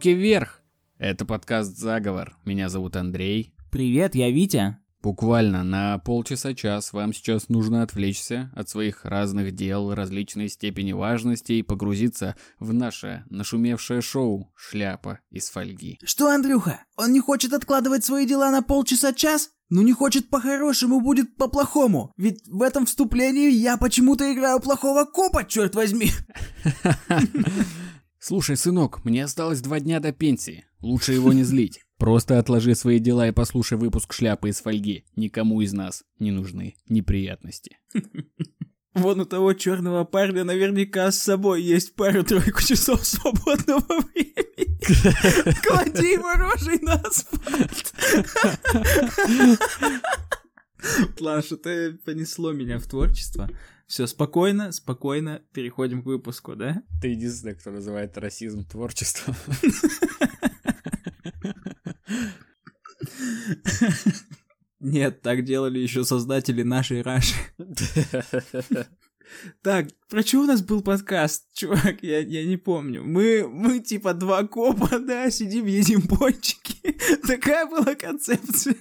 Руки вверх! Это подкаст «Заговор». Меня зовут Андрей. Привет, я Витя. Буквально на полчаса-час вам сейчас нужно отвлечься от своих разных дел, различной степени важности и погрузиться в наше нашумевшее шоу «Шляпа из фольги». Что, Андрюха, он не хочет откладывать свои дела на полчаса-час? Ну не хочет по-хорошему, будет по-плохому. Ведь в этом вступлении я почему-то играю плохого копа, черт возьми. Слушай, сынок, мне осталось два дня до пенсии. Лучше его не злить. Просто отложи свои дела и послушай выпуск шляпы из фольги. Никому из нас не нужны неприятности. Вон у того черного парня наверняка с собой есть пару-тройку часов свободного времени. Клади его рожей на асфальт. Ладно, что-то понесло меня в творчество. Все, спокойно, спокойно переходим к выпуску, да? Ты единственный, кто называет расизм творчеством. Нет, так делали еще создатели нашей Раши. Так, про что у нас был подкаст, чувак? Я, я не помню. Мы, мы типа два копа, да, сидим, едим пончики. Такая была концепция.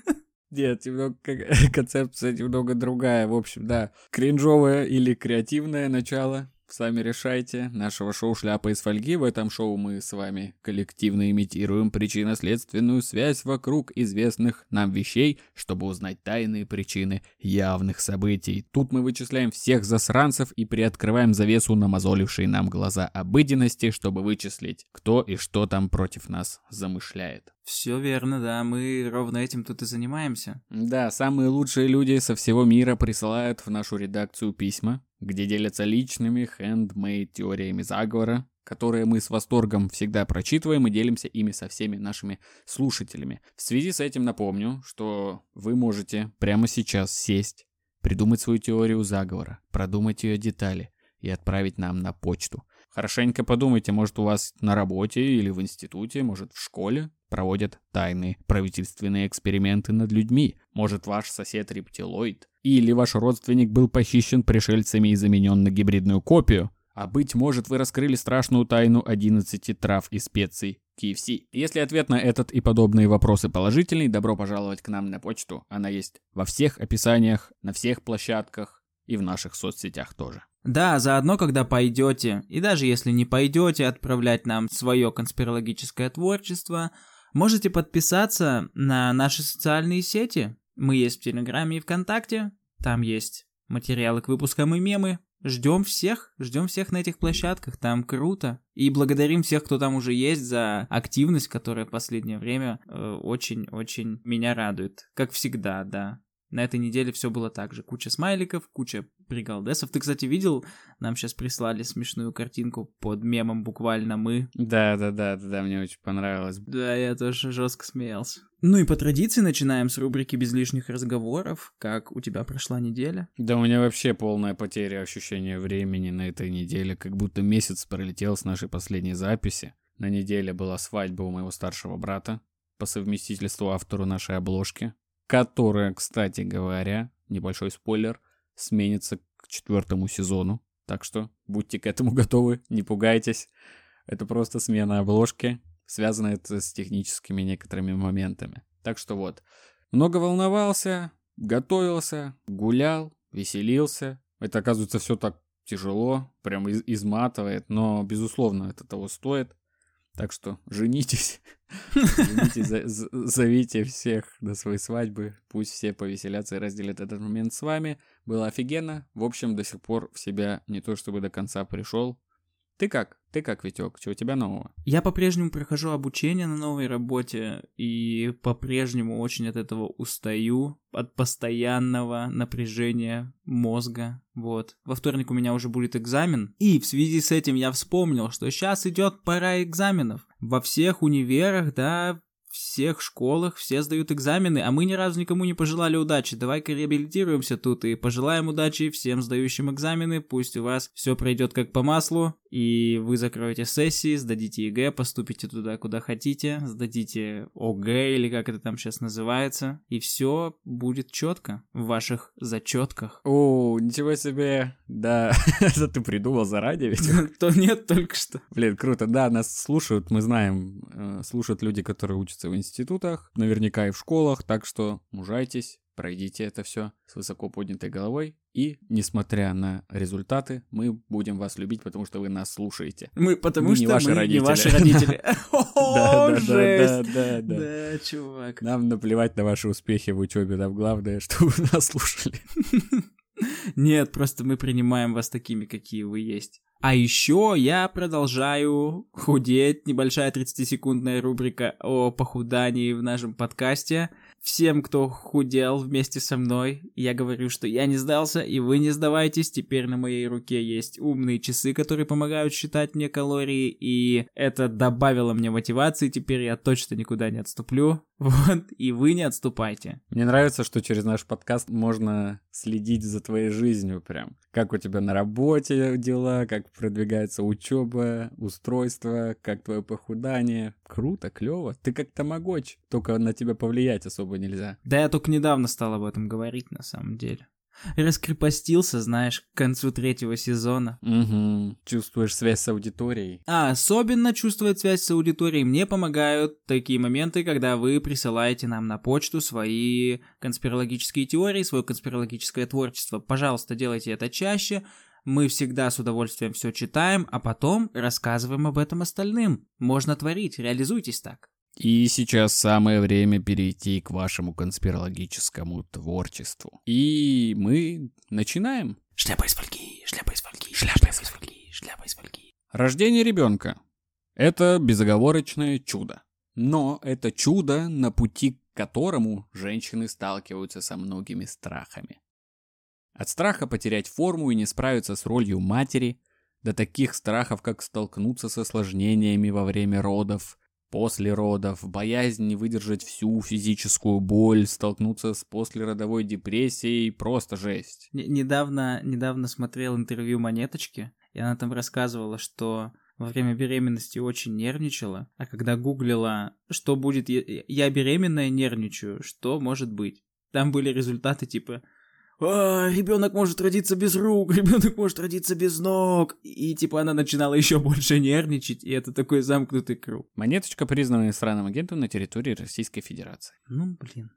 Нет, немного концепция немного другая. В общем, да, кринжовое или креативное начало Сами решайте. Нашего шоу «Шляпа из фольги». В этом шоу мы с вами коллективно имитируем причинно-следственную связь вокруг известных нам вещей, чтобы узнать тайные причины явных событий. Тут мы вычисляем всех засранцев и приоткрываем завесу намазолившей нам глаза обыденности, чтобы вычислить, кто и что там против нас замышляет. Все верно, да, мы ровно этим тут и занимаемся. Да, самые лучшие люди со всего мира присылают в нашу редакцию письма, где делятся личными хендмейд теориями заговора, которые мы с восторгом всегда прочитываем и делимся ими со всеми нашими слушателями. В связи с этим напомню, что вы можете прямо сейчас сесть, придумать свою теорию заговора, продумать ее детали и отправить нам на почту. Хорошенько подумайте, может у вас на работе или в институте, может в школе проводят тайные правительственные эксперименты над людьми. Может, ваш сосед рептилоид? Или ваш родственник был похищен пришельцами и заменен на гибридную копию? А быть может, вы раскрыли страшную тайну 11 трав и специй KFC. Если ответ на этот и подобные вопросы положительный, добро пожаловать к нам на почту. Она есть во всех описаниях, на всех площадках и в наших соцсетях тоже. Да, заодно, когда пойдете, и даже если не пойдете отправлять нам свое конспирологическое творчество, Можете подписаться на наши социальные сети. Мы есть в Телеграме и ВКонтакте. Там есть материалы к выпускам и мемы. Ждем всех, ждем всех на этих площадках, там круто. И благодарим всех, кто там уже есть, за активность, которая в последнее время очень-очень э, меня радует. Как всегда, да. На этой неделе все было так же. Куча смайликов, куча пригалдесов. Ты, кстати, видел, нам сейчас прислали смешную картинку под мемом буквально мы. Да, да, да, да, да, мне очень понравилось. Да, я тоже жестко смеялся. Ну и по традиции начинаем с рубрики без лишних разговоров. Как у тебя прошла неделя? Да у меня вообще полная потеря ощущения времени на этой неделе, как будто месяц пролетел с нашей последней записи. На неделе была свадьба у моего старшего брата, по совместительству автору нашей обложки, которая, кстати говоря, небольшой спойлер, сменится к четвертому сезону. Так что будьте к этому готовы, не пугайтесь. Это просто смена обложки, связано это с техническими некоторыми моментами. Так что вот, много волновался, готовился, гулял, веселился. Это, оказывается, все так тяжело, прям изматывает, но, безусловно, это того стоит. Так что женитесь, зовите всех на свои свадьбы, пусть все повеселятся и разделят этот момент с вами. Было офигенно, в общем, до сих пор в себя не то чтобы до конца пришел, ты как? Ты как, Витек? Что у тебя нового? Я по-прежнему прохожу обучение на новой работе и по-прежнему очень от этого устаю, от постоянного напряжения мозга. Вот. Во вторник у меня уже будет экзамен, и в связи с этим я вспомнил, что сейчас идет пора экзаменов. Во всех универах, да, всех школах все сдают экзамены, а мы ни разу никому не пожелали удачи. Давай-ка реабилитируемся тут и пожелаем удачи всем сдающим экзамены. Пусть у вас все пройдет как по маслу, и вы закроете сессии, сдадите ЕГЭ, поступите туда, куда хотите, сдадите ОГЭ или как это там сейчас называется, и все будет четко в ваших зачетках. О, ничего себе! Да, это ты придумал заранее ведь? То нет, только что. Блин, круто. Да, нас слушают, мы знаем, э, слушают люди, которые учатся в институтах, наверняка и в школах, так что мужайтесь, пройдите это все с высоко поднятой головой. И, несмотря на результаты, мы будем вас любить, потому что вы нас слушаете. Мы, потому Мы что не ваши мы родители. не ваши родители. Да, да, да, да, чувак. Нам наплевать на ваши успехи в учебе, нам главное, что вы нас слушали. Нет, просто мы принимаем вас такими, какие вы есть. А еще я продолжаю худеть. Небольшая 30-секундная рубрика о похудании в нашем подкасте. Всем, кто худел вместе со мной, я говорю, что я не сдался, и вы не сдавайтесь. Теперь на моей руке есть умные часы, которые помогают считать мне калории, и это добавило мне мотивации. Теперь я точно никуда не отступлю. Вот, и вы не отступайте. Мне нравится, что через наш подкаст можно следить за твоей жизнью прям. Как у тебя на работе дела, как продвигается учеба, устройство, как твое похудание. Круто, клево. Ты как тамагоч, только на тебя повлиять особо нельзя. Да я только недавно стал об этом говорить, на самом деле. Раскрепостился, знаешь, к концу третьего сезона. Угу. Чувствуешь связь с аудиторией. А особенно чувствовать связь с аудиторией мне помогают такие моменты, когда вы присылаете нам на почту свои конспирологические теории, свое конспирологическое творчество. Пожалуйста, делайте это чаще. Мы всегда с удовольствием все читаем, а потом рассказываем об этом остальным. Можно творить, реализуйтесь так. И сейчас самое время перейти к вашему конспирологическому творчеству. И мы начинаем. Шляпа из фольги, шляпа из фольги, шляпа из фольги, шляпа из фольги. Рождение ребенка – это безоговорочное чудо. Но это чудо, на пути к которому женщины сталкиваются со многими страхами. От страха потерять форму и не справиться с ролью матери, до таких страхов, как столкнуться с осложнениями во время родов, после родов, боязнь не выдержать всю физическую боль, столкнуться с послеродовой депрессией, просто жесть. Н- недавно, недавно смотрел интервью Монеточки, и она там рассказывала, что во время беременности очень нервничала, а когда гуглила, что будет, я беременная, нервничаю, что может быть? Там были результаты типа «А, ребенок может родиться без рук, ребенок может родиться без ног. И типа она начинала еще больше нервничать, и это такой замкнутый круг. Монеточка признана иностранным агентом на территории Российской Федерации. Ну, блин.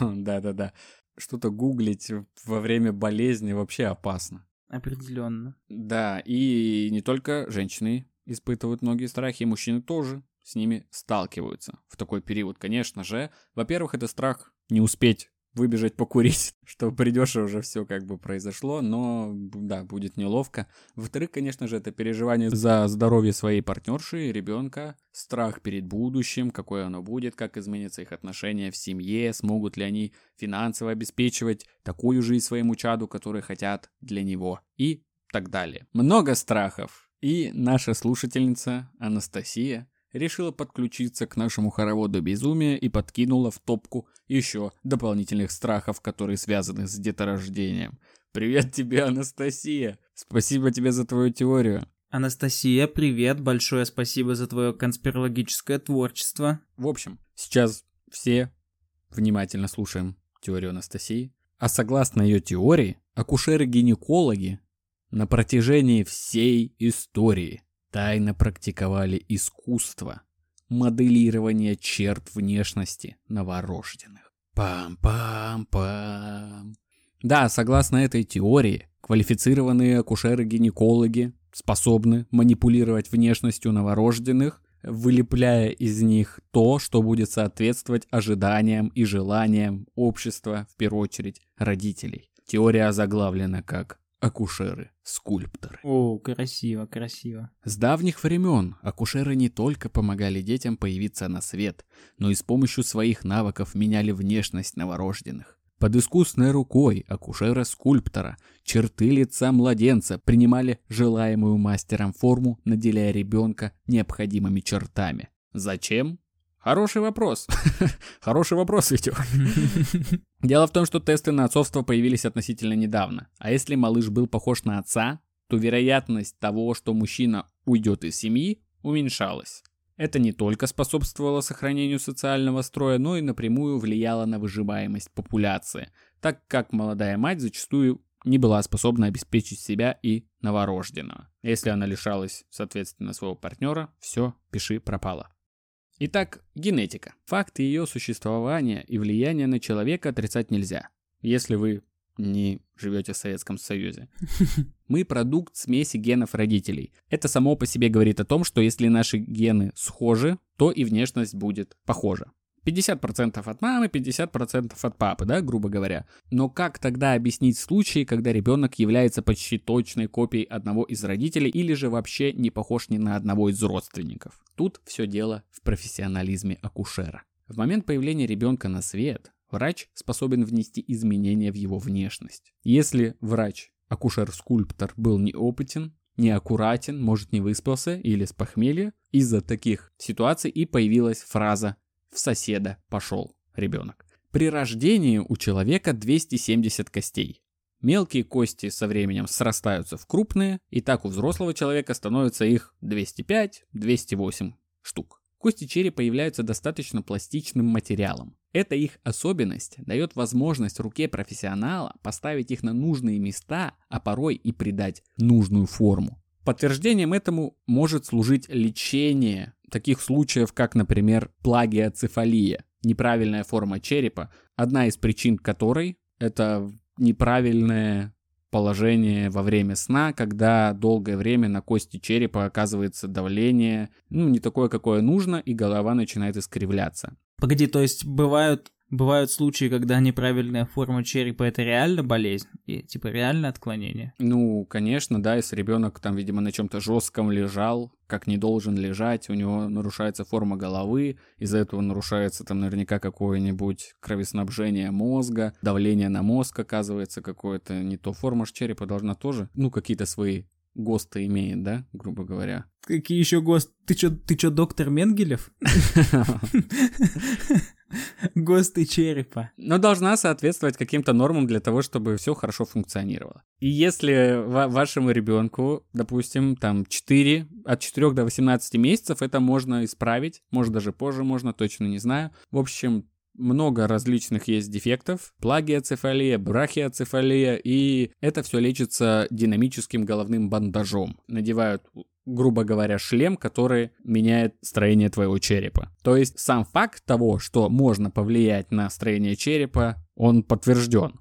Да-да-да. Что-то гуглить во время болезни вообще опасно. Определенно. Да, и не только женщины испытывают многие страхи, и мужчины тоже с ними сталкиваются в такой период, конечно же. Во-первых, это страх не успеть выбежать покурить, что придешь и уже все как бы произошло, но да, будет неловко. Во-вторых, конечно же, это переживание за здоровье своей партнерши, ребенка, страх перед будущим, какое оно будет, как изменятся их отношения в семье, смогут ли они финансово обеспечивать такую жизнь своему чаду, которую хотят для него и так далее. Много страхов. И наша слушательница Анастасия решила подключиться к нашему хороводу безумия и подкинула в топку еще дополнительных страхов, которые связаны с деторождением. Привет тебе, Анастасия! Спасибо тебе за твою теорию. Анастасия, привет, большое спасибо за твое конспирологическое творчество. В общем, сейчас все внимательно слушаем теорию Анастасии. А согласно ее теории, акушеры-гинекологи на протяжении всей истории тайно практиковали искусство моделирования черт внешности новорожденных. Пам-пам-пам. Да, согласно этой теории, квалифицированные акушеры-гинекологи способны манипулировать внешностью новорожденных, вылепляя из них то, что будет соответствовать ожиданиям и желаниям общества, в первую очередь родителей. Теория озаглавлена как акушеры-скульпторы. О, красиво, красиво. С давних времен акушеры не только помогали детям появиться на свет, но и с помощью своих навыков меняли внешность новорожденных. Под искусной рукой акушера-скульптора черты лица младенца принимали желаемую мастером форму, наделяя ребенка необходимыми чертами. Зачем? Хороший вопрос. Хороший вопрос, Витек. Дело в том, что тесты на отцовство появились относительно недавно. А если малыш был похож на отца, то вероятность того, что мужчина уйдет из семьи, уменьшалась. Это не только способствовало сохранению социального строя, но и напрямую влияло на выживаемость популяции, так как молодая мать зачастую не была способна обеспечить себя и новорожденного. Если она лишалась, соответственно, своего партнера, все, пиши пропало. Итак, генетика. Факты ее существования и влияния на человека отрицать нельзя. Если вы не живете в Советском Союзе. Мы продукт смеси генов родителей. Это само по себе говорит о том, что если наши гены схожи, то и внешность будет похожа. 50% от мамы, 50% от папы, да, грубо говоря. Но как тогда объяснить случаи, когда ребенок является почти точной копией одного из родителей или же вообще не похож ни на одного из родственников? Тут все дело в профессионализме акушера. В момент появления ребенка на свет врач способен внести изменения в его внешность. Если врач, акушер-скульптор, был неопытен, неаккуратен, может не выспался или с похмелья, из-за таких ситуаций и появилась фраза в соседа пошел ребенок. При рождении у человека 270 костей. Мелкие кости со временем срастаются в крупные, и так у взрослого человека становится их 205-208 штук. Кости черепа являются достаточно пластичным материалом. Эта их особенность дает возможность руке профессионала поставить их на нужные места, а порой и придать нужную форму. Подтверждением этому может служить лечение таких случаев, как, например, плагиоцефалия, неправильная форма черепа, одна из причин которой это неправильное положение во время сна, когда долгое время на кости черепа оказывается давление, ну, не такое, какое нужно, и голова начинает искривляться. Погоди, то есть бывают Бывают случаи, когда неправильная форма черепа это реально болезнь, и типа реально отклонение. Ну, конечно, да, если ребенок там, видимо, на чем-то жестком лежал, как не должен лежать, у него нарушается форма головы, из-за этого нарушается там наверняка какое-нибудь кровеснабжение мозга, давление на мозг оказывается какое-то не то. Форма черепа должна тоже, ну, какие-то свои ГОСТы имеет, да, грубо говоря. Какие еще ГОСТы? Ты чё, ты чё, доктор Менгелев? ГОСТы черепа. Но должна соответствовать каким-то нормам для того, чтобы все хорошо функционировало. И если вашему ребенку, допустим, там 4, от 4 до 18 месяцев, это можно исправить, может даже позже можно, точно не знаю. В общем, много различных есть дефектов, плагиоцефалия, брахиоцефалия, и это все лечится динамическим головным бандажом. Надевают грубо говоря, шлем, который меняет строение твоего черепа. То есть сам факт того, что можно повлиять на строение черепа, он подтвержден.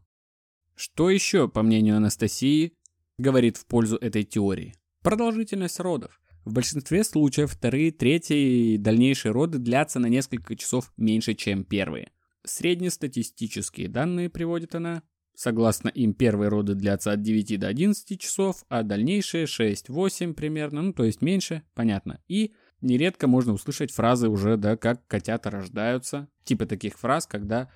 Что еще, по мнению Анастасии, говорит в пользу этой теории? Продолжительность родов. В большинстве случаев вторые, третьи и дальнейшие роды длятся на несколько часов меньше, чем первые. Среднестатистические данные приводит она. Согласно им, первые роды длятся от 9 до 11 часов, а дальнейшие 6-8 примерно, ну то есть меньше, понятно. И нередко можно услышать фразы уже, да, как котята рождаются. Типа таких фраз, когда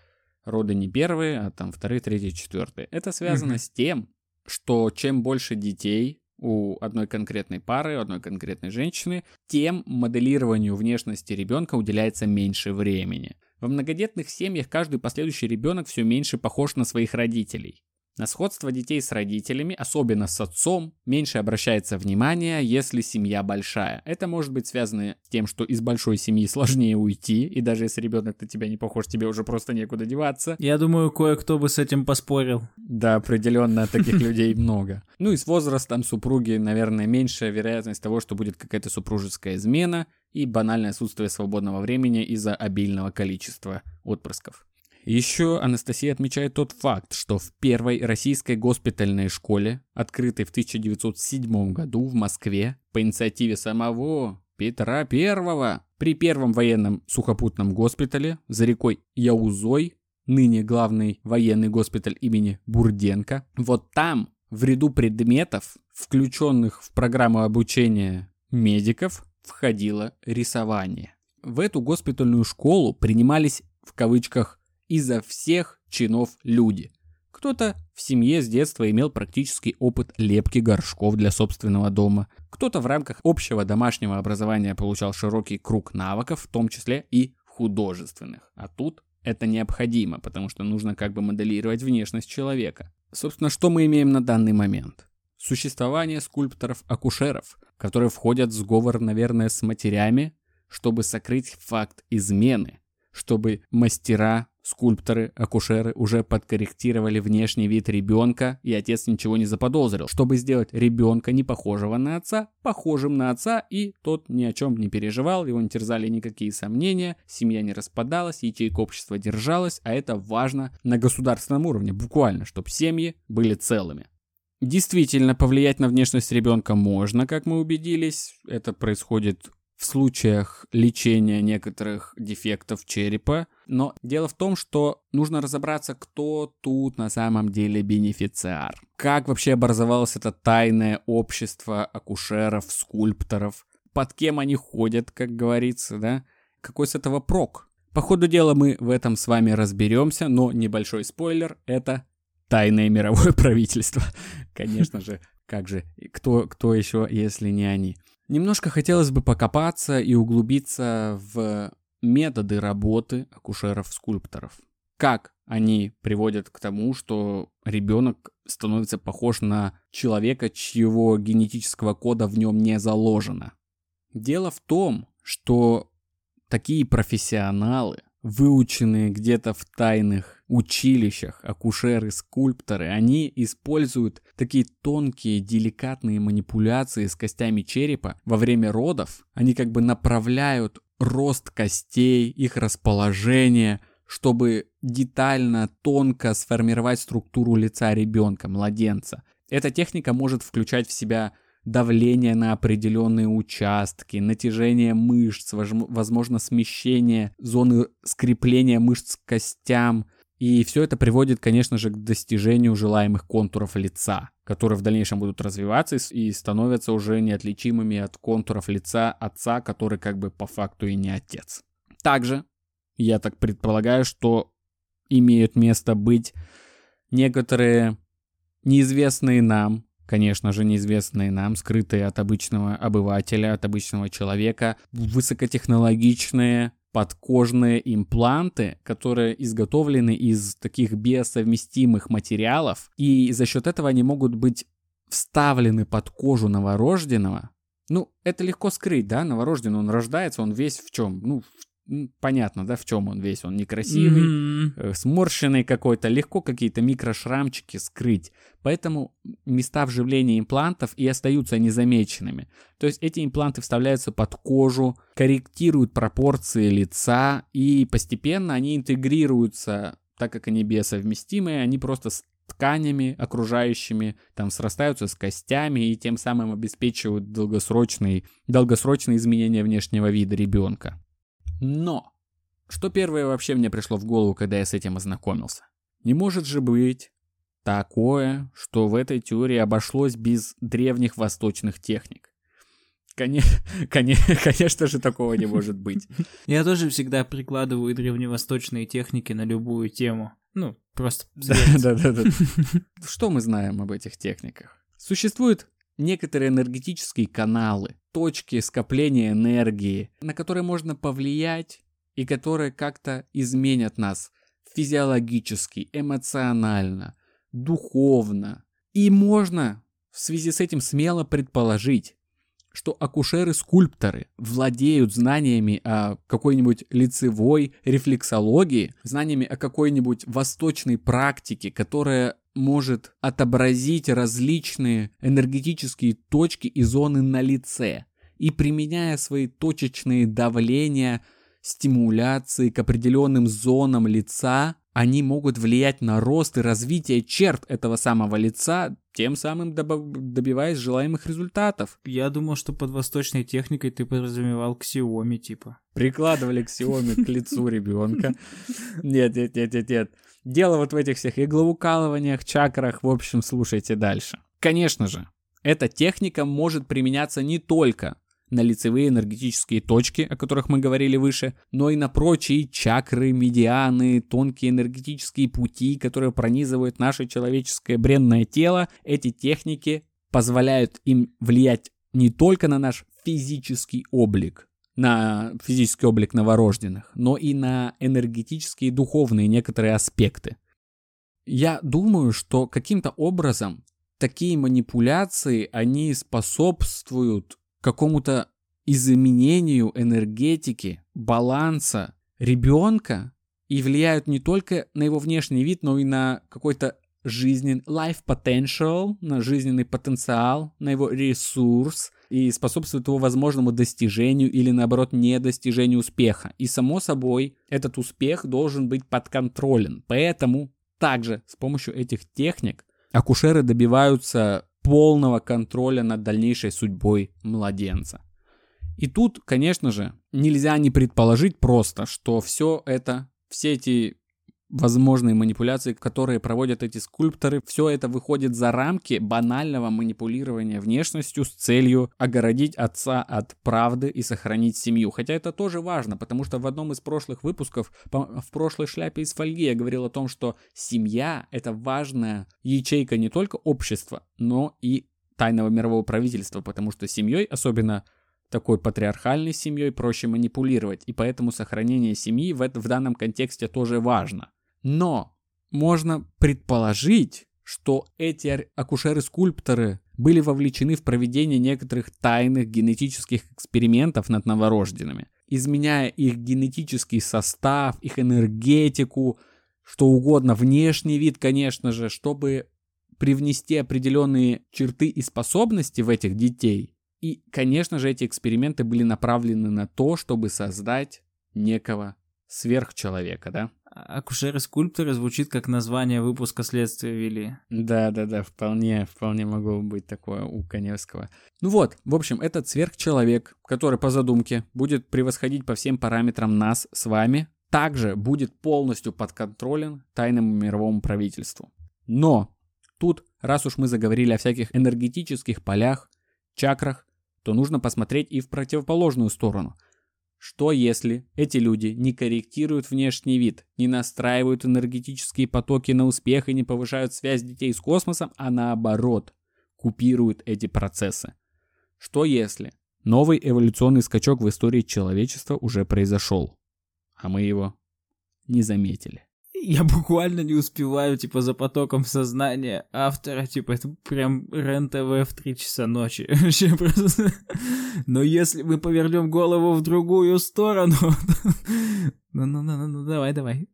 роды не первые, а там вторые, третьи, четвертые. Это связано mm-hmm. с тем, что чем больше детей у одной конкретной пары, у одной конкретной женщины, тем моделированию внешности ребенка уделяется меньше времени. Во многодетных семьях каждый последующий ребенок все меньше похож на своих родителей. На сходство детей с родителями, особенно с отцом, меньше обращается внимание, если семья большая. Это может быть связано с тем, что из большой семьи сложнее уйти, и даже если ребенок на тебя не похож, тебе уже просто некуда деваться. Я думаю, кое-кто бы с этим поспорил. Да, определенно таких людей много. Ну и с возрастом супруги, наверное, меньшая вероятность того, что будет какая-то супружеская измена и банальное отсутствие свободного времени из-за обильного количества отпрысков. Еще Анастасия отмечает тот факт, что в первой российской госпитальной школе, открытой в 1907 году в Москве по инициативе самого Петра I, при первом военном сухопутном госпитале за рекой Яузой, ныне главный военный госпиталь имени Бурденко, вот там в ряду предметов, включенных в программу обучения медиков, входило рисование. В эту госпитальную школу принимались в кавычках изо всех чинов люди. Кто-то в семье с детства имел практический опыт лепки горшков для собственного дома. Кто-то в рамках общего домашнего образования получал широкий круг навыков, в том числе и художественных. А тут это необходимо, потому что нужно как бы моделировать внешность человека. Собственно, что мы имеем на данный момент? Существование скульпторов-акушеров, которые входят в сговор, наверное, с матерями, чтобы сокрыть факт измены, чтобы мастера, скульпторы, акушеры уже подкорректировали внешний вид ребенка, и отец ничего не заподозрил, чтобы сделать ребенка, не похожего на отца, похожим на отца, и тот ни о чем не переживал, его не терзали никакие сомнения, семья не распадалась, ячейка общества держалась, а это важно на государственном уровне, буквально, чтобы семьи были целыми. Действительно, повлиять на внешность ребенка можно, как мы убедились. Это происходит в случаях лечения некоторых дефектов черепа. Но дело в том, что нужно разобраться, кто тут на самом деле бенефициар. Как вообще образовалось это тайное общество акушеров, скульпторов. Под кем они ходят, как говорится, да? Какой с этого прок? По ходу дела мы в этом с вами разберемся, но небольшой спойлер — это тайное мировое правительство. Конечно же, как же, кто, кто еще, если не они? Немножко хотелось бы покопаться и углубиться в методы работы акушеров-скульпторов. Как они приводят к тому, что ребенок становится похож на человека, чьего генетического кода в нем не заложено. Дело в том, что такие профессионалы, выученные где-то в тайных училищах, акушеры, скульпторы, они используют такие тонкие, деликатные манипуляции с костями черепа во время родов. Они как бы направляют рост костей, их расположение, чтобы детально, тонко сформировать структуру лица ребенка, младенца. Эта техника может включать в себя давление на определенные участки, натяжение мышц, возможно смещение зоны скрепления мышц к костям. И все это приводит, конечно же, к достижению желаемых контуров лица, которые в дальнейшем будут развиваться и становятся уже неотличимыми от контуров лица отца, который как бы по факту и не отец. Также, я так предполагаю, что имеют место быть некоторые неизвестные нам конечно же, неизвестные нам, скрытые от обычного обывателя, от обычного человека, высокотехнологичные подкожные импланты, которые изготовлены из таких биосовместимых материалов, и за счет этого они могут быть вставлены под кожу новорожденного. Ну, это легко скрыть, да, новорожденный, он рождается, он весь в чем? Ну, в понятно, да, в чем он весь. Он некрасивый, mm-hmm. сморщенный какой-то, легко какие-то микрошрамчики скрыть. Поэтому места вживления имплантов и остаются незамеченными. То есть эти импланты вставляются под кожу, корректируют пропорции лица, и постепенно они интегрируются, так как они биосовместимые, они просто с тканями окружающими, там срастаются с костями и тем самым обеспечивают долгосрочные, долгосрочные изменения внешнего вида ребенка. Но, что первое вообще мне пришло в голову, когда я с этим ознакомился? Не может же быть такое, что в этой теории обошлось без древних восточных техник. Конечно, конечно, же, такого не может быть. Я тоже всегда прикладываю древневосточные техники на любую тему. Ну, просто Да-да-да. Что мы знаем об этих техниках? Существует некоторые энергетические каналы, точки скопления энергии, на которые можно повлиять и которые как-то изменят нас физиологически, эмоционально, духовно. И можно в связи с этим смело предположить, что акушеры-скульпторы владеют знаниями о какой-нибудь лицевой рефлексологии, знаниями о какой-нибудь восточной практике, которая может отобразить различные энергетические точки и зоны на лице. И применяя свои точечные давления, стимуляции к определенным зонам лица, они могут влиять на рост и развитие черт этого самого лица, тем самым добиваясь желаемых результатов. Я думал, что под восточной техникой ты подразумевал Xiaomi, типа. Прикладывали Xiaomi к лицу ребенка. Нет, нет, нет, нет, нет. Дело вот в этих всех иглоукалываниях, чакрах, в общем, слушайте дальше. Конечно же, эта техника может применяться не только на лицевые энергетические точки, о которых мы говорили выше, но и на прочие чакры, медианы, тонкие энергетические пути, которые пронизывают наше человеческое бренное тело. Эти техники позволяют им влиять не только на наш физический облик, на физический облик новорожденных, но и на энергетические и духовные некоторые аспекты. Я думаю, что каким-то образом такие манипуляции, они способствуют какому-то изменению энергетики, баланса ребенка и влияют не только на его внешний вид, но и на какой-то жизненный life potential, на жизненный потенциал, на его ресурс и способствует его возможному достижению или наоборот недостижению успеха. И само собой этот успех должен быть подконтролен. Поэтому также с помощью этих техник акушеры добиваются полного контроля над дальнейшей судьбой младенца. И тут, конечно же, нельзя не предположить просто, что все это, все эти возможные манипуляции, которые проводят эти скульпторы, все это выходит за рамки банального манипулирования внешностью с целью огородить отца от правды и сохранить семью. Хотя это тоже важно, потому что в одном из прошлых выпусков, в прошлой шляпе из фольги я говорил о том, что семья — это важная ячейка не только общества, но и тайного мирового правительства, потому что семьей, особенно такой патриархальной семьей, проще манипулировать, и поэтому сохранение семьи в, в данном контексте тоже важно. Но можно предположить, что эти акушеры-скульпторы были вовлечены в проведение некоторых тайных генетических экспериментов над новорожденными, изменяя их генетический состав, их энергетику, что угодно, внешний вид, конечно же, чтобы привнести определенные черты и способности в этих детей. И, конечно же, эти эксперименты были направлены на то, чтобы создать некого сверхчеловека, да? Акушеры-скульпторы звучит как название выпуска «Следствие вели». Да-да-да, вполне, вполне могло быть такое у Коневского. Ну вот, в общем, этот сверхчеловек, который по задумке будет превосходить по всем параметрам нас с вами, также будет полностью подконтролен тайному мировому правительству. Но тут, раз уж мы заговорили о всяких энергетических полях, чакрах, то нужно посмотреть и в противоположную сторону – что если эти люди не корректируют внешний вид, не настраивают энергетические потоки на успех и не повышают связь детей с космосом, а наоборот, купируют эти процессы? Что если новый эволюционный скачок в истории человечества уже произошел, а мы его не заметили? Я буквально не успеваю, типа, за потоком сознания автора, типа, это прям РЕН-ТВ в 3 часа ночи. Вообще просто... Но если мы повернем голову в другую сторону... Ну-ну-ну, давай, давай.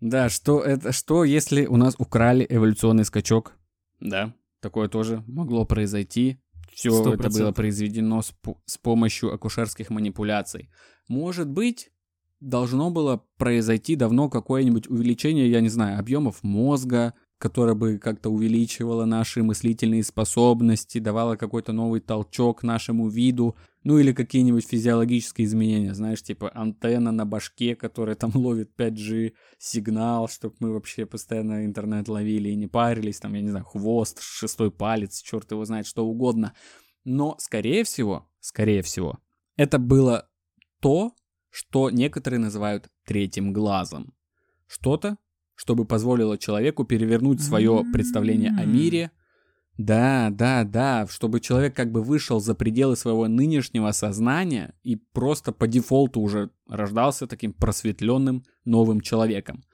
Да, что это, что если у нас украли эволюционный скачок? Да, такое тоже могло произойти. Все 100%. это было произведено с, с помощью акушерских манипуляций. Может быть, должно было произойти давно какое-нибудь увеличение, я не знаю, объемов мозга, которое бы как-то увеличивало наши мыслительные способности, давало какой-то новый толчок нашему виду, ну или какие-нибудь физиологические изменения, знаешь, типа антенна на башке, которая там ловит 5G сигнал, чтобы мы вообще постоянно интернет ловили и не парились, там, я не знаю, хвост, шестой палец, черт его знает, что угодно. Но, скорее всего, скорее всего, это было то, что некоторые называют третьим глазом. Что-то, чтобы позволило человеку перевернуть свое представление о мире. Да, да, да, чтобы человек как бы вышел за пределы своего нынешнего сознания и просто по дефолту уже рождался таким просветленным новым человеком.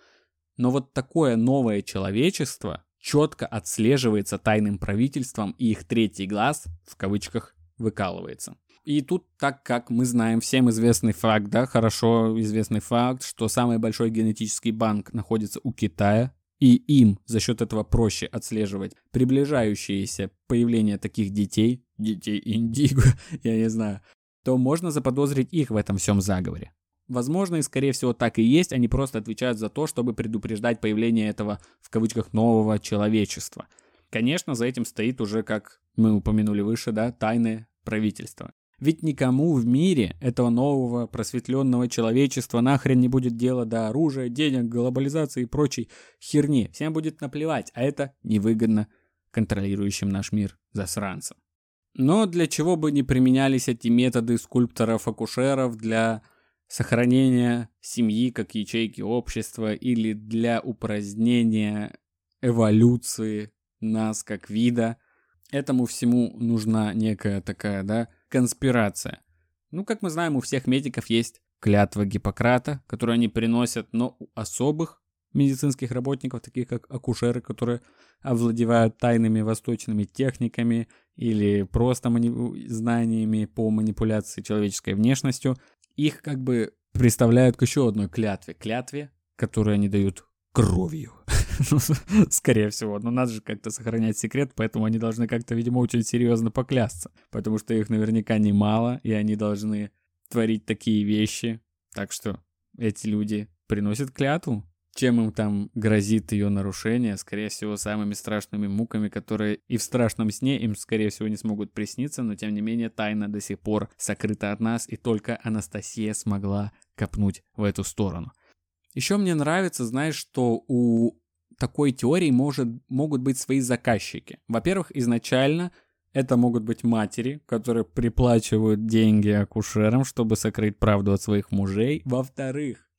Но вот такое новое человечество четко отслеживается тайным правительством, и их третий глаз, в кавычках, выкалывается. И тут, так как мы знаем всем известный факт, да, хорошо известный факт, что самый большой генетический банк находится у Китая, и им за счет этого проще отслеживать приближающееся появление таких детей, детей индиго, я не знаю, то можно заподозрить их в этом всем заговоре. Возможно, и скорее всего так и есть, они просто отвечают за то, чтобы предупреждать появление этого, в кавычках, нового человечества. Конечно, за этим стоит уже, как мы упомянули выше, да, тайное правительство. Ведь никому в мире этого нового просветленного человечества нахрен не будет дела до оружия, денег, глобализации и прочей херни. Всем будет наплевать, а это невыгодно контролирующим наш мир засранцам. Но для чего бы не применялись эти методы скульпторов-акушеров для сохранения семьи как ячейки общества или для упразднения эволюции нас как вида, этому всему нужна некая такая, да, конспирация. Ну, как мы знаем, у всех медиков есть клятва Гиппократа, которую они приносят, но у особых медицинских работников, таких как акушеры, которые овладевают тайными восточными техниками или просто мани- знаниями по манипуляции человеческой внешностью, их как бы представляют к еще одной клятве. Клятве, которую они дают кровью. Ну, скорее всего. Но надо же как-то сохранять секрет, поэтому они должны как-то, видимо, очень серьезно поклясться. Потому что их наверняка немало, и они должны творить такие вещи. Так что эти люди приносят клятву. Чем им там грозит ее нарушение? Скорее всего, самыми страшными муками, которые и в страшном сне им, скорее всего, не смогут присниться, но тем не менее тайна до сих пор сокрыта от нас, и только Анастасия смогла копнуть в эту сторону. Еще мне нравится, знаешь, что у такой теории может, могут быть свои заказчики. Во-первых, изначально это могут быть матери, которые приплачивают деньги акушерам, чтобы сокрыть правду от своих мужей. Во-вторых,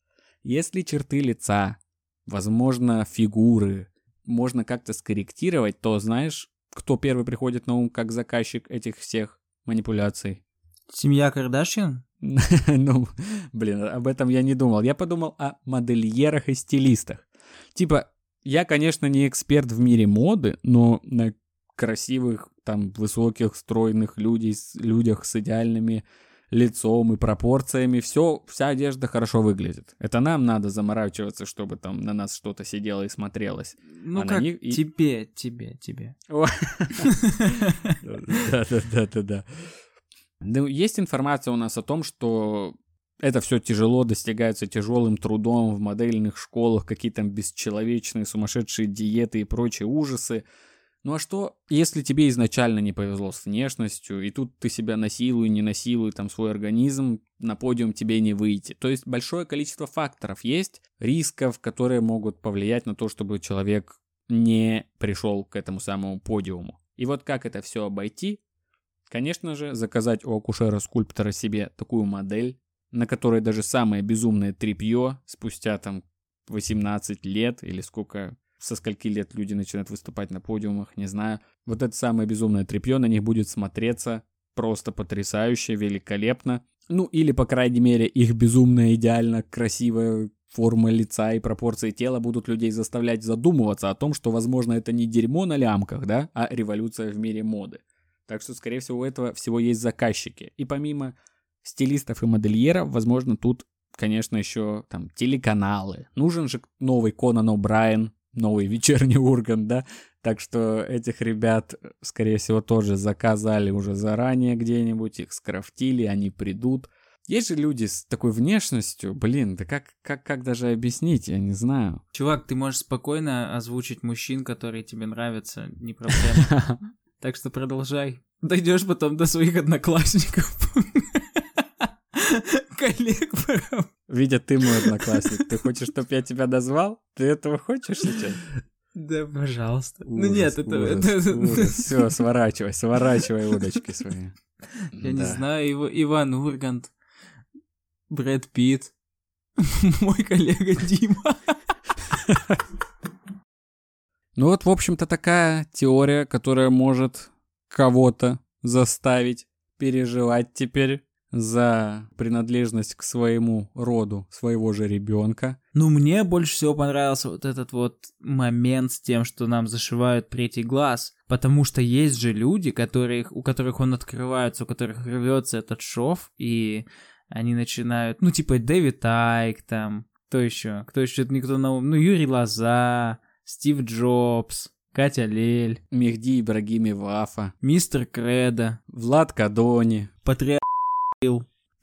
если черты лица, возможно, фигуры, можно как-то скорректировать, то знаешь, кто первый приходит на ум как заказчик этих всех манипуляций? Семья Кардашьян? ну, блин, об этом я не думал. Я подумал о модельерах и стилистах. Типа, я, конечно, не эксперт в мире моды, но на красивых, там, высоких, стройных людей, людях с идеальными лицом и пропорциями, все, вся одежда хорошо выглядит. Это нам надо заморачиваться, чтобы там на нас что-то сидело и смотрелось. Ну а как них... тебе, тебе, тебе. Да-да-да-да-да. Ну, есть информация у нас о том, что это все тяжело достигается тяжелым трудом в модельных школах, какие там бесчеловечные сумасшедшие диеты и прочие ужасы. Ну а что, если тебе изначально не повезло с внешностью, и тут ты себя насилуй, не насилуй, там свой организм, на подиум тебе не выйти. То есть большое количество факторов есть, рисков, которые могут повлиять на то, чтобы человек не пришел к этому самому подиуму. И вот как это все обойти? Конечно же, заказать у акушера-скульптора себе такую модель, на которой даже самое безумное трипье спустя там 18 лет или сколько, со скольки лет люди начинают выступать на подиумах, не знаю. Вот это самое безумное трипье на них будет смотреться просто потрясающе, великолепно. Ну или, по крайней мере, их безумно идеально красивая форма лица и пропорции тела будут людей заставлять задумываться о том, что, возможно, это не дерьмо на лямках, да, а революция в мире моды. Так что, скорее всего, у этого всего есть заказчики. И помимо стилистов и модельеров, возможно, тут, конечно, еще там телеканалы. Нужен же новый Конан О'Брайен, новый вечерний Ургант, да? Так что этих ребят, скорее всего, тоже заказали уже заранее где-нибудь, их скрафтили, они придут. Есть же люди с такой внешностью, блин, да как, как, как даже объяснить, я не знаю. Чувак, ты можешь спокойно озвучить мужчин, которые тебе нравятся, не проблема. Так что продолжай. Дойдешь потом до своих одноклассников. Коллег прям. Витя, ты мой одноклассник. Ты хочешь, чтобы я тебя дозвал? Ты этого хочешь сейчас? Да, пожалуйста. ну нет, это... Ужас, это... Ужас. Все, сворачивай, сворачивай удочки свои. Я да. не знаю, Ив... Иван Ургант, Брэд Питт, мой коллега Дима. Ну вот, в общем-то, такая теория, которая может кого-то заставить переживать теперь за принадлежность к своему роду своего же ребенка. Ну, мне больше всего понравился вот этот вот момент с тем, что нам зашивают третий глаз, потому что есть же люди, которых, у которых он открывается, у которых рвется этот шов, и они начинают, ну, типа Дэвид Айк там, кто еще, кто еще, никто на ум, ну, Юрий Лоза, Стив Джобс, Катя Лель, Мехди Ибрагими Вафа, Мистер Кредо, Влад Кадони, Патриарх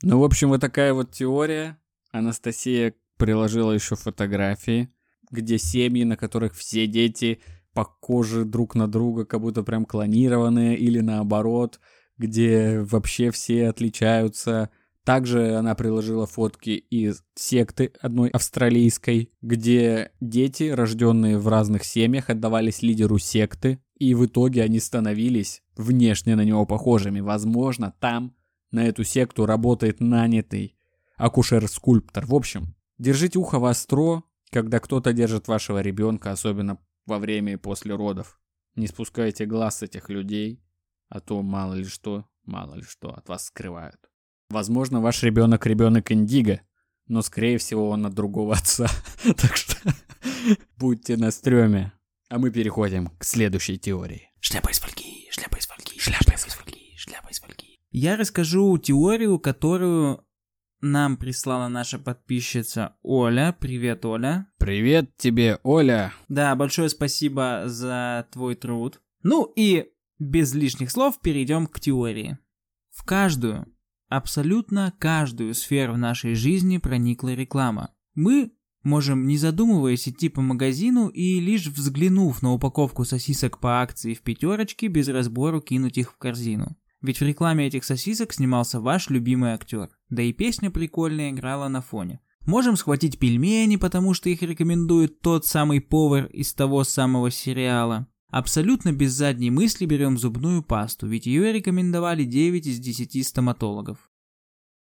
ну, в общем, вот такая вот теория. Анастасия приложила еще фотографии, где семьи, на которых все дети похожи друг на друга, как будто прям клонированные, или наоборот, где вообще все отличаются. Также она приложила фотки из секты одной австралийской, где дети, рожденные в разных семьях, отдавались лидеру секты, и в итоге они становились внешне на него похожими. Возможно, там на эту секту работает нанятый акушер-скульптор. В общем, держите ухо востро, когда кто-то держит вашего ребенка, особенно во время и после родов. Не спускайте глаз с этих людей, а то мало ли что, мало ли что от вас скрывают. Возможно, ваш ребенок ребенок Индиго, но скорее всего он от другого отца. Так что будьте на стреме. А мы переходим к следующей теории. Шляпа из фольги, шляпа из фольги, шляпа из фольги, шляпа из фольги. Я расскажу теорию, которую нам прислала наша подписчица Оля. Привет, Оля. Привет тебе, Оля. Да, большое спасибо за твой труд. Ну и без лишних слов перейдем к теории. В каждую, абсолютно каждую сферу нашей жизни проникла реклама. Мы можем, не задумываясь, идти по магазину и лишь взглянув на упаковку сосисок по акции в пятерочке, без разбору кинуть их в корзину. Ведь в рекламе этих сосисок снимался ваш любимый актер. Да и песня прикольная играла на фоне. Можем схватить пельмени, потому что их рекомендует тот самый повар из того самого сериала. Абсолютно без задней мысли берем зубную пасту, ведь ее рекомендовали 9 из 10 стоматологов.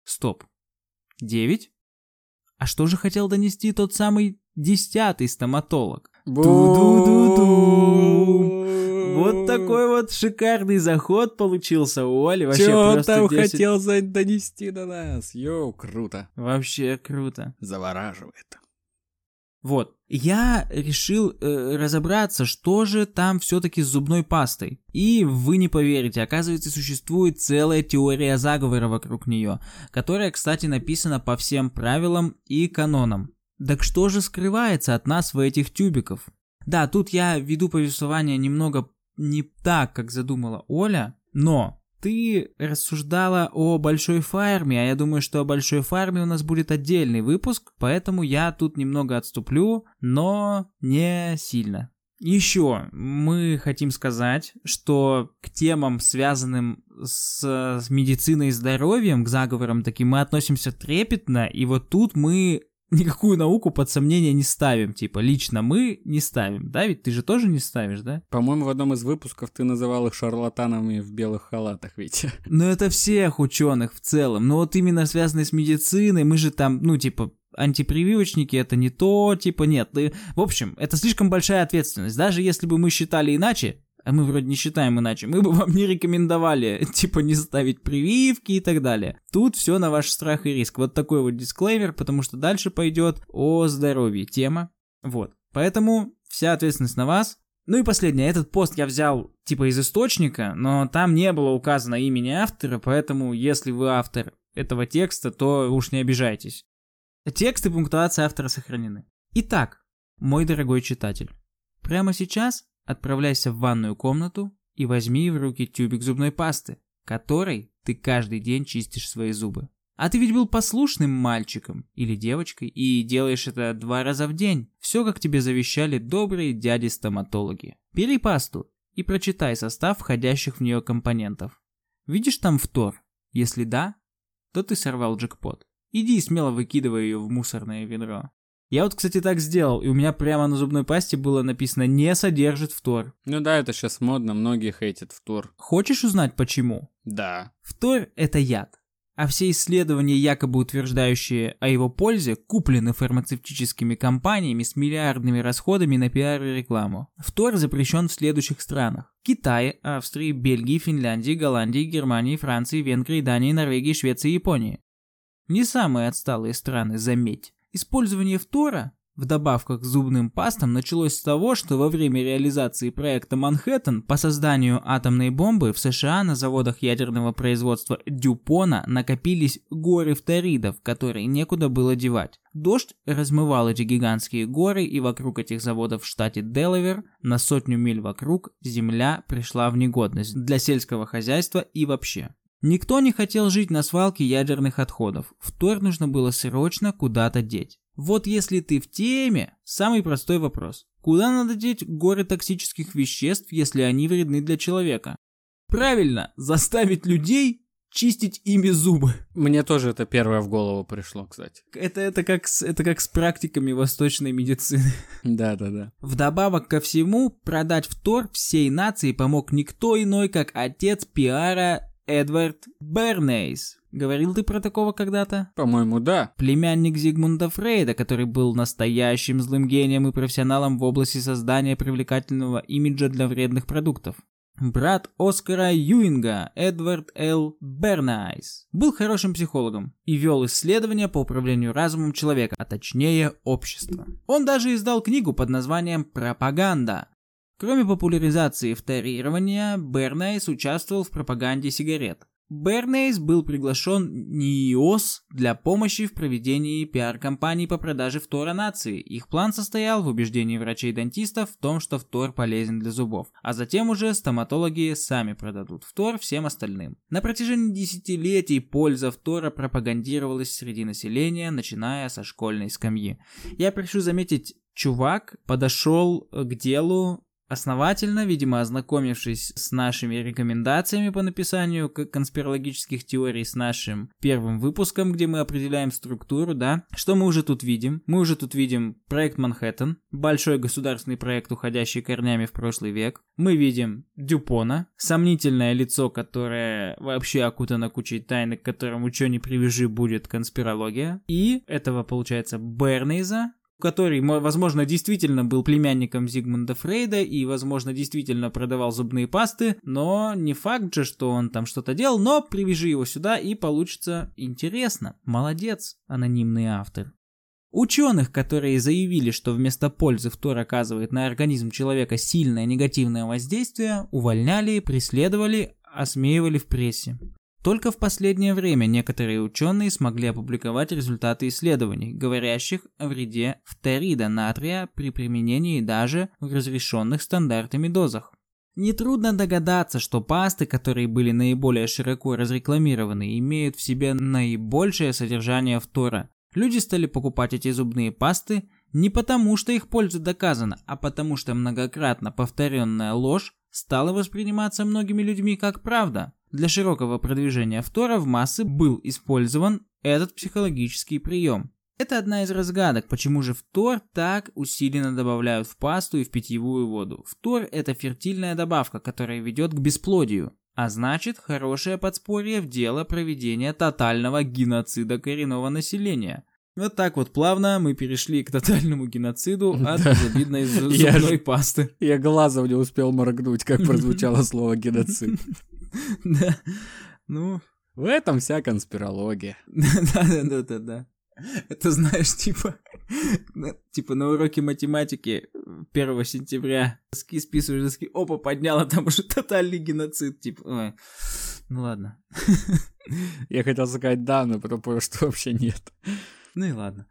Стоп. 9? А что же хотел донести тот самый десятый стоматолог? Ду-ду-ду-ду. Вот такой вот шикарный заход получился у Оли. Вообще Чё он там 10... хотел донести до нас? Йоу, круто. Вообще круто. Завораживает. Вот. Я решил э, разобраться, что же там все-таки с зубной пастой. И вы не поверите, оказывается, существует целая теория заговора вокруг нее, которая, кстати, написана по всем правилам и канонам. Так что же скрывается от нас в этих тюбиков? Да, тут я веду повествование немного не так, как задумала Оля, но ты рассуждала о большой фарме, а я думаю, что о большой фарме у нас будет отдельный выпуск, поэтому я тут немного отступлю, но не сильно. Еще мы хотим сказать, что к темам, связанным с, медициной и здоровьем, к заговорам таким, мы относимся трепетно, и вот тут мы никакую науку под сомнение не ставим. Типа, лично мы не ставим, да? Ведь ты же тоже не ставишь, да? По-моему, в одном из выпусков ты называл их шарлатанами в белых халатах, ведь. Ну, это всех ученых в целом. Но вот именно связанные с медициной, мы же там, ну, типа, антипрививочники это не то, типа нет. В общем, это слишком большая ответственность. Даже если бы мы считали иначе, а мы вроде не считаем иначе, мы бы вам не рекомендовали, типа, не ставить прививки и так далее. Тут все на ваш страх и риск. Вот такой вот дисклеймер, потому что дальше пойдет о здоровье тема. Вот. Поэтому вся ответственность на вас. Ну и последнее, этот пост я взял типа из источника, но там не было указано имени автора, поэтому если вы автор этого текста, то уж не обижайтесь. Текст и пунктуация автора сохранены. Итак, мой дорогой читатель, прямо сейчас Отправляйся в ванную комнату и возьми в руки тюбик зубной пасты, которой ты каждый день чистишь свои зубы. А ты ведь был послушным мальчиком или девочкой и делаешь это два раза в день. Все, как тебе завещали добрые дяди-стоматологи. Бери пасту и прочитай состав входящих в нее компонентов. Видишь там фтор? Если да, то ты сорвал джекпот. Иди смело выкидывай ее в мусорное ведро. Я вот, кстати, так сделал, и у меня прямо на зубной пасте было написано «не содержит фтор». Ну да, это сейчас модно, многие хейтят фтор. Хочешь узнать почему? Да. Фтор – это яд. А все исследования, якобы утверждающие о его пользе, куплены фармацевтическими компаниями с миллиардными расходами на пиар и рекламу. Фтор запрещен в следующих странах. Китае, Австрии, Бельгии, Финляндии, Голландии, Германии, Франции, Венгрии, Дании, Норвегии, Швеции и Японии. Не самые отсталые страны, заметь. Использование фтора в добавках к зубным пастам началось с того, что во время реализации проекта «Манхэттен» по созданию атомной бомбы в США на заводах ядерного производства Дюпона накопились горы фторидов, которые некуда было девать. Дождь размывал эти гигантские горы, и вокруг этих заводов в штате Делавер на сотню миль вокруг земля пришла в негодность для сельского хозяйства и вообще. Никто не хотел жить на свалке ядерных отходов. Втор нужно было срочно куда-то деть. Вот если ты в теме, самый простой вопрос. Куда надо деть горы токсических веществ, если они вредны для человека? Правильно, заставить людей чистить ими зубы. Мне тоже это первое в голову пришло, кстати. Это, это, как, с, это как с практиками восточной медицины. Да, да, да. Вдобавок ко всему, продать втор всей нации помог никто иной, как отец пиара Эдвард Бернейс. Говорил ты про такого когда-то? По-моему, да. Племянник Зигмунда Фрейда, который был настоящим злым гением и профессионалом в области создания привлекательного имиджа для вредных продуктов. брат Оскара Юинга, Эдвард Л. Бернайс, был хорошим психологом и вел исследования по управлению разумом человека, а точнее общества. Он даже издал книгу под названием «Пропаганда», Кроме популяризации вторирования, Бернайс участвовал в пропаганде сигарет. Бернейс был приглашен НИОС для помощи в проведении пиар-компаний по продаже фтора нации. Их план состоял в убеждении врачей-дантистов в том, что фтор полезен для зубов, а затем уже стоматологи сами продадут фтор всем остальным. На протяжении десятилетий польза фтора пропагандировалась среди населения, начиная со школьной скамьи. Я прошу заметить, чувак подошел к делу Основательно, видимо, ознакомившись с нашими рекомендациями по написанию конспирологических теорий с нашим первым выпуском, где мы определяем структуру, да, что мы уже тут видим? Мы уже тут видим проект Манхэттен, большой государственный проект, уходящий корнями в прошлый век. Мы видим Дюпона, сомнительное лицо, которое вообще окутано кучей тайны, к которому что ни привяжи будет конспирология. И этого, получается, Бернейза, который, возможно, действительно был племянником Зигмунда Фрейда и, возможно, действительно продавал зубные пасты, но не факт же, что он там что-то делал, но привяжи его сюда и получится интересно. Молодец, анонимный автор. Ученых, которые заявили, что вместо пользы фтор оказывает на организм человека сильное негативное воздействие, увольняли, преследовали, осмеивали в прессе. Только в последнее время некоторые ученые смогли опубликовать результаты исследований, говорящих о вреде фторида натрия при применении даже в разрешенных стандартами дозах. Нетрудно догадаться, что пасты, которые были наиболее широко разрекламированы, имеют в себе наибольшее содержание фтора. Люди стали покупать эти зубные пасты не потому, что их польза доказана, а потому что многократно повторенная ложь стала восприниматься многими людьми как правда. Для широкого продвижения фтора в массы был использован этот психологический прием. Это одна из разгадок, почему же фтор так усиленно добавляют в пасту и в питьевую воду. Фтор – это фертильная добавка, которая ведет к бесплодию. А значит, хорошее подспорье в дело проведения тотального геноцида коренного населения. Вот так вот плавно мы перешли к тотальному геноциду от безобидной зубной пасты. Я глазом не успел моргнуть, как прозвучало слово геноцид. Да. Ну. В этом вся конспирология. Да-да-да-да-да. Это знаешь, типа, типа на уроке математики 1 сентября доски списываешь доски, опа, подняла, там уже тотальный геноцид, типа, ой. ну ладно. Я хотел сказать да, но потом понял, что вообще нет. Ну и ладно.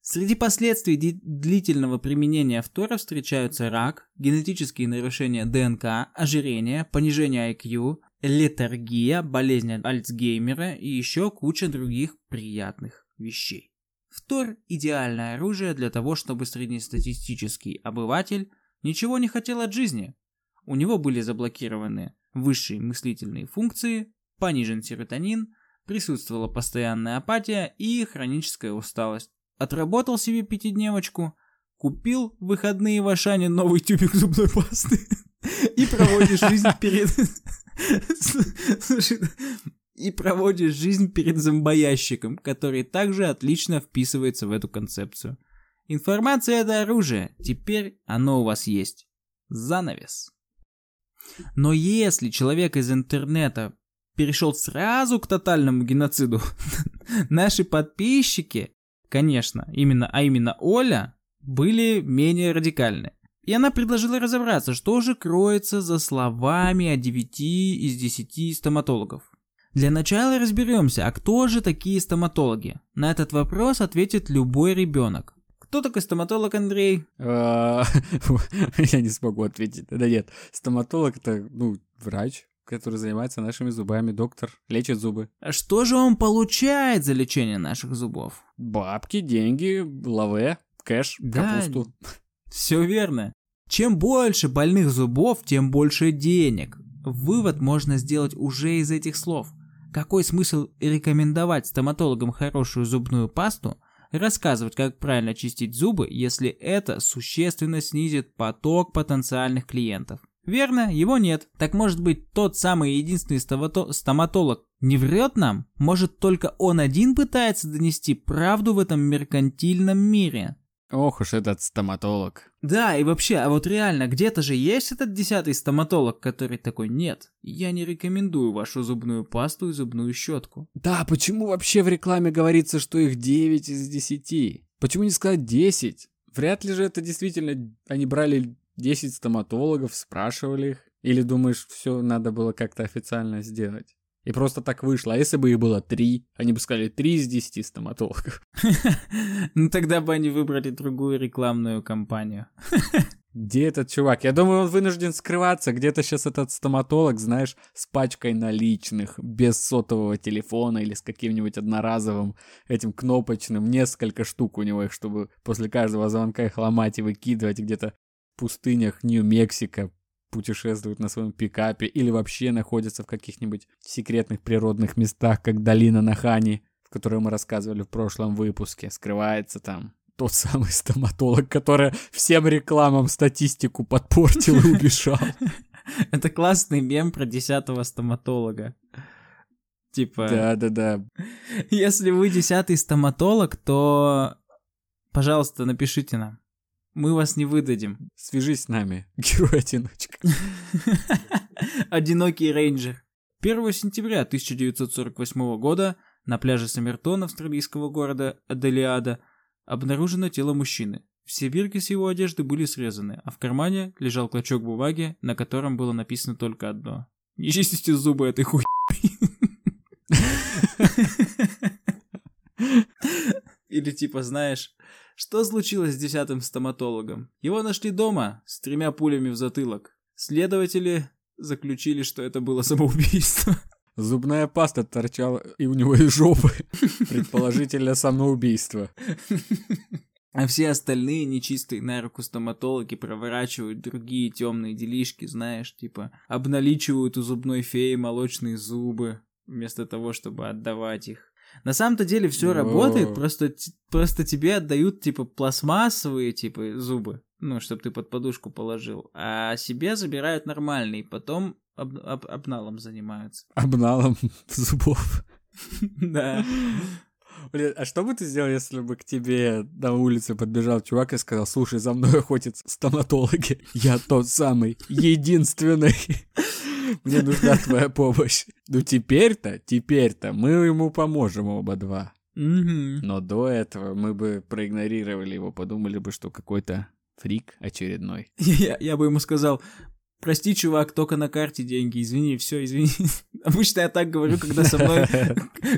Среди последствий длительного применения фтора встречаются рак, генетические нарушения ДНК, ожирение, понижение IQ, летаргия, болезнь Альцгеймера и еще куча других приятных вещей. Фтор – идеальное оружие для того, чтобы среднестатистический обыватель ничего не хотел от жизни. У него были заблокированы высшие мыслительные функции, понижен серотонин, присутствовала постоянная апатия и хроническая усталость. Отработал себе пятидневочку, купил в выходные в Ашане новый тюбик зубной пасты и проводишь жизнь перед... и проводишь жизнь перед зомбоящиком, который также отлично вписывается в эту концепцию. Информация это оружие, теперь оно у вас есть. Занавес. Но если человек из интернета перешел сразу к тотальному геноциду, наши подписчики, конечно, именно, а именно Оля, были менее радикальны. И она предложила разобраться, что же кроется за словами о 9 из 10 стоматологов. Для начала разберемся, а кто же такие стоматологи? На этот вопрос ответит любой ребенок. Кто такой стоматолог, Андрей? А, я не смогу ответить. Да нет, стоматолог это, ну, врач, который занимается нашими зубами, доктор, лечит зубы. А что же он получает за лечение наших зубов? Бабки, деньги, лаве, кэш, да, капусту. Все верно. Чем больше больных зубов, тем больше денег. Вывод можно сделать уже из этих слов. Какой смысл рекомендовать стоматологам хорошую зубную пасту, рассказывать, как правильно чистить зубы, если это существенно снизит поток потенциальных клиентов? Верно, его нет. Так может быть тот самый единственный стоматолог не врет нам? Может только он один пытается донести правду в этом меркантильном мире? Ох уж этот стоматолог. Да, и вообще, а вот реально, где-то же есть этот десятый стоматолог, который такой, нет, я не рекомендую вашу зубную пасту и зубную щетку. Да, почему вообще в рекламе говорится, что их 9 из 10? Почему не сказать 10? Вряд ли же это действительно они брали 10 стоматологов, спрашивали их. Или думаешь, все надо было как-то официально сделать? И просто так вышло. А если бы их было три, они бы сказали три из десяти стоматологов. Ну тогда бы они выбрали другую рекламную кампанию. Где этот чувак? Я думаю, он вынужден скрываться. Где-то сейчас этот стоматолог, знаешь, с пачкой наличных, без сотового телефона или с каким-нибудь одноразовым этим кнопочным. Несколько штук у него их, чтобы после каждого звонка их ломать и выкидывать где-то пустынях Нью-Мексико, путешествуют на своем пикапе или вообще находятся в каких-нибудь секретных природных местах, как долина Нахани, в которой мы рассказывали в прошлом выпуске, скрывается там тот самый стоматолог, который всем рекламам статистику подпортил и убежал. Это классный мем про десятого стоматолога. Типа... Да-да-да. Если вы десятый стоматолог, то, пожалуйста, напишите нам. Мы вас не выдадим. Свяжись с нами, герой-одиночка. Одинокий рейнджер. 1 сентября 1948 года на пляже Саммертон австралийского города Аделиада обнаружено тело мужчины. Все бирки с его одежды были срезаны, а в кармане лежал клочок бумаги, на котором было написано только одно. «Не чистите зубы этой хуй. Или типа, знаешь, что случилось с десятым стоматологом? Его нашли дома с тремя пулями в затылок. Следователи заключили, что это было самоубийство. Зубная паста торчала и у него из жопы. Предположительно, самоубийство. А все остальные нечистые на руку стоматологи проворачивают другие темные делишки, знаешь, типа обналичивают у зубной феи молочные зубы, вместо того, чтобы отдавать их. На самом-то деле все работает, просто, просто тебе отдают, типа, пластмассовые, типа, зубы, ну, чтобы ты под подушку положил, а себе забирают нормальные, потом об, об, обналом занимаются. Обналом зубов. Да. Блин, а что бы ты сделал, если бы к тебе на улице подбежал чувак и сказал, слушай, за мной охотятся стоматологи, я тот самый, единственный. Мне нужна твоя помощь. Ну теперь-то, теперь-то мы ему поможем оба два. Но до этого мы бы проигнорировали его, подумали бы, что какой-то фрик очередной. Я, я бы ему сказал, прости, чувак, только на карте деньги, извини, все, извини. Обычно я так говорю, когда со мной,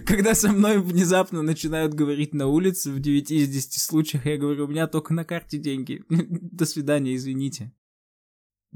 когда со мной внезапно начинают говорить на улице в 9 из 10 случаях, я говорю, у меня только на карте деньги. До свидания, извините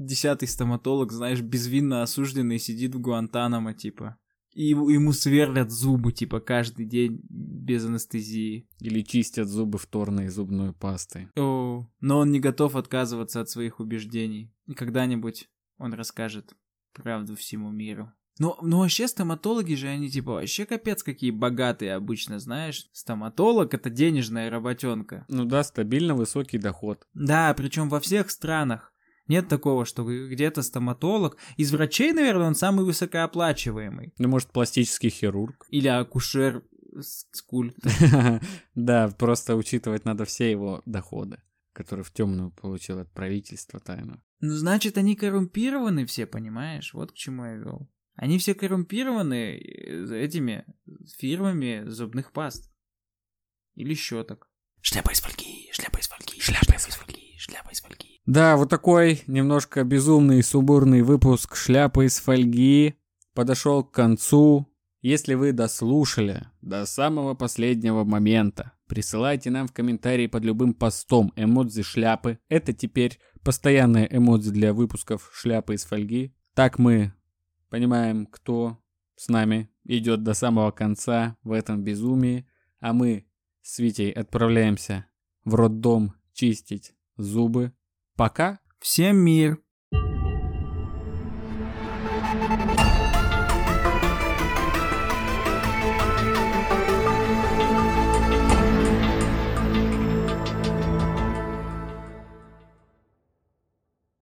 десятый стоматолог, знаешь, безвинно осужденный, сидит в Гуантанамо, типа. И ему сверлят зубы, типа, каждый день без анестезии. Или чистят зубы вторной зубной пастой. О, но он не готов отказываться от своих убеждений. И когда-нибудь он расскажет правду всему миру. Ну, ну вообще стоматологи же, они типа вообще капец какие богатые обычно, знаешь. Стоматолог это денежная работенка. Ну да, стабильно высокий доход. Да, причем во всех странах. Нет такого, что где-то стоматолог. Из врачей, наверное, он самый высокооплачиваемый. Ну, может, пластический хирург. Или акушер скульт. Да, просто учитывать надо все его доходы, которые в темную получил от правительства тайну. Ну, значит, они коррумпированы все, понимаешь? Вот к чему я вел. Они все коррумпированы э, этими фирмами зубных паст. Или щеток. Шляпа из фольги, шляпа из фольги, шляпа из фольги, шляпа из фольги. Да, вот такой немножко безумный субурный выпуск «Шляпы из фольги» подошел к концу. Если вы дослушали до самого последнего момента, присылайте нам в комментарии под любым постом эмодзи шляпы. Это теперь постоянные эмодзи для выпусков «Шляпы из фольги». Так мы понимаем, кто с нами идет до самого конца в этом безумии, а мы с Витей отправляемся в роддом чистить зубы Пока. Всем мир.